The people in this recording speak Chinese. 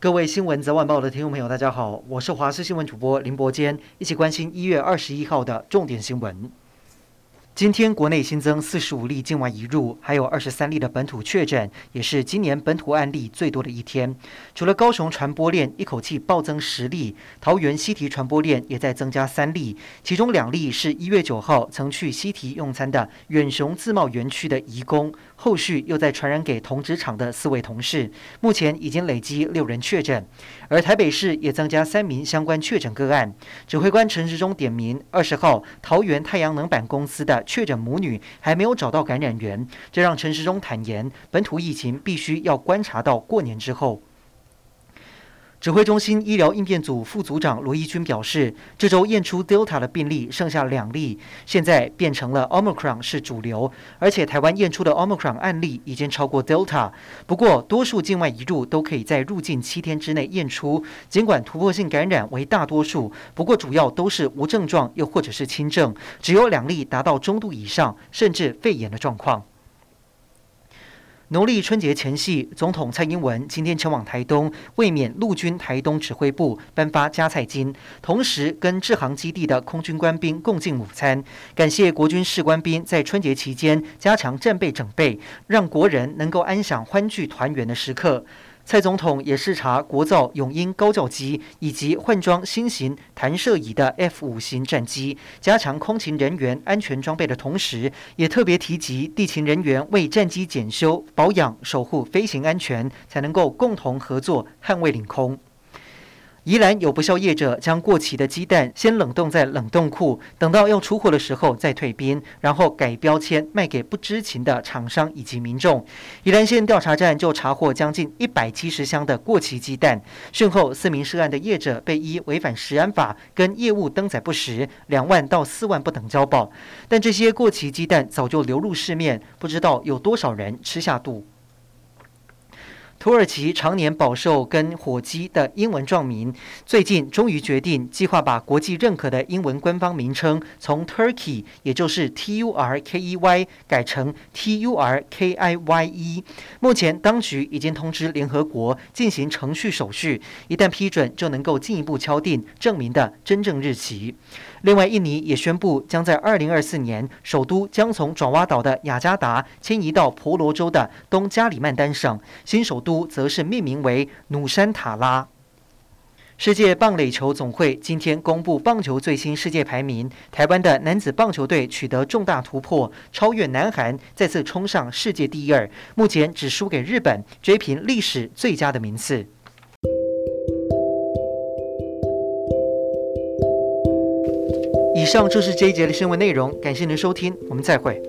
各位新闻早晚报的听众朋友，大家好，我是华视新闻主播林伯坚，一起关心一月二十一号的重点新闻。今天国内新增四十五例境外移入，还有二十三例的本土确诊，也是今年本土案例最多的一天。除了高雄传播链一口气暴增十例，桃园西堤传播链也在增加三例，其中两例是一月九号曾去西堤用餐的远雄自贸园区的移工，后续又再传染给同职场的四位同事，目前已经累积六人确诊。而台北市也增加三名相关确诊个案。指挥官陈时中点名，二十号桃园太阳能板公司的。确诊母女还没有找到感染源，这让陈时中坦言，本土疫情必须要观察到过年之后。指挥中心医疗应变组副组长罗一军表示，这周验出 Delta 的病例剩下两例，现在变成了 Omicron 是主流，而且台湾验出的 Omicron 案例已经超过 Delta。不过，多数境外移入都可以在入境七天之内验出，尽管突破性感染为大多数，不过主要都是无症状又或者是轻症，只有两例达到中度以上，甚至肺炎的状况。农历春节前夕，总统蔡英文今天前往台东，卫冕陆军台东指挥部颁发加菜金，同时跟制航基地的空军官兵共进午餐，感谢国军士官兵在春节期间加强战备整备，让国人能够安享欢聚团圆的时刻。蔡总统也视察国造永鹰高教机以及换装新型弹射椅的 F 五型战机，加强空勤人员安全装备的同时，也特别提及地勤人员为战机检修、保养、守护飞行安全，才能够共同合作捍卫领空。宜兰有不肖业者将过期的鸡蛋先冷冻在冷冻库，等到要出货的时候再退冰，然后改标签卖给不知情的厂商以及民众。宜兰县调查站就查获将近一百七十箱的过期鸡蛋。讯后，四名涉案的业者被依违反食安法跟业务登载不实，两万到四万不等交保。但这些过期鸡蛋早就流入市面，不知道有多少人吃下肚。土耳其常年饱受跟火鸡的英文状名，最近终于决定计划把国际认可的英文官方名称从 Turkey，也就是 T U R K E Y，改成 T U R K I Y E。目前当局已经通知联合国进行程序手续，一旦批准，就能够进一步敲定证明的真正日期。另外，印尼也宣布将在二零二四年，首都将从爪哇岛的雅加达迁移到婆罗洲的东加里曼丹省，新首都则是命名为努山塔拉。世界棒垒球总会今天公布棒球最新世界排名，台湾的男子棒球队取得重大突破，超越南韩，再次冲上世界第二，目前只输给日本，追平历史最佳的名次。以上就是这一节的新闻内容，感谢您收听，我们再会。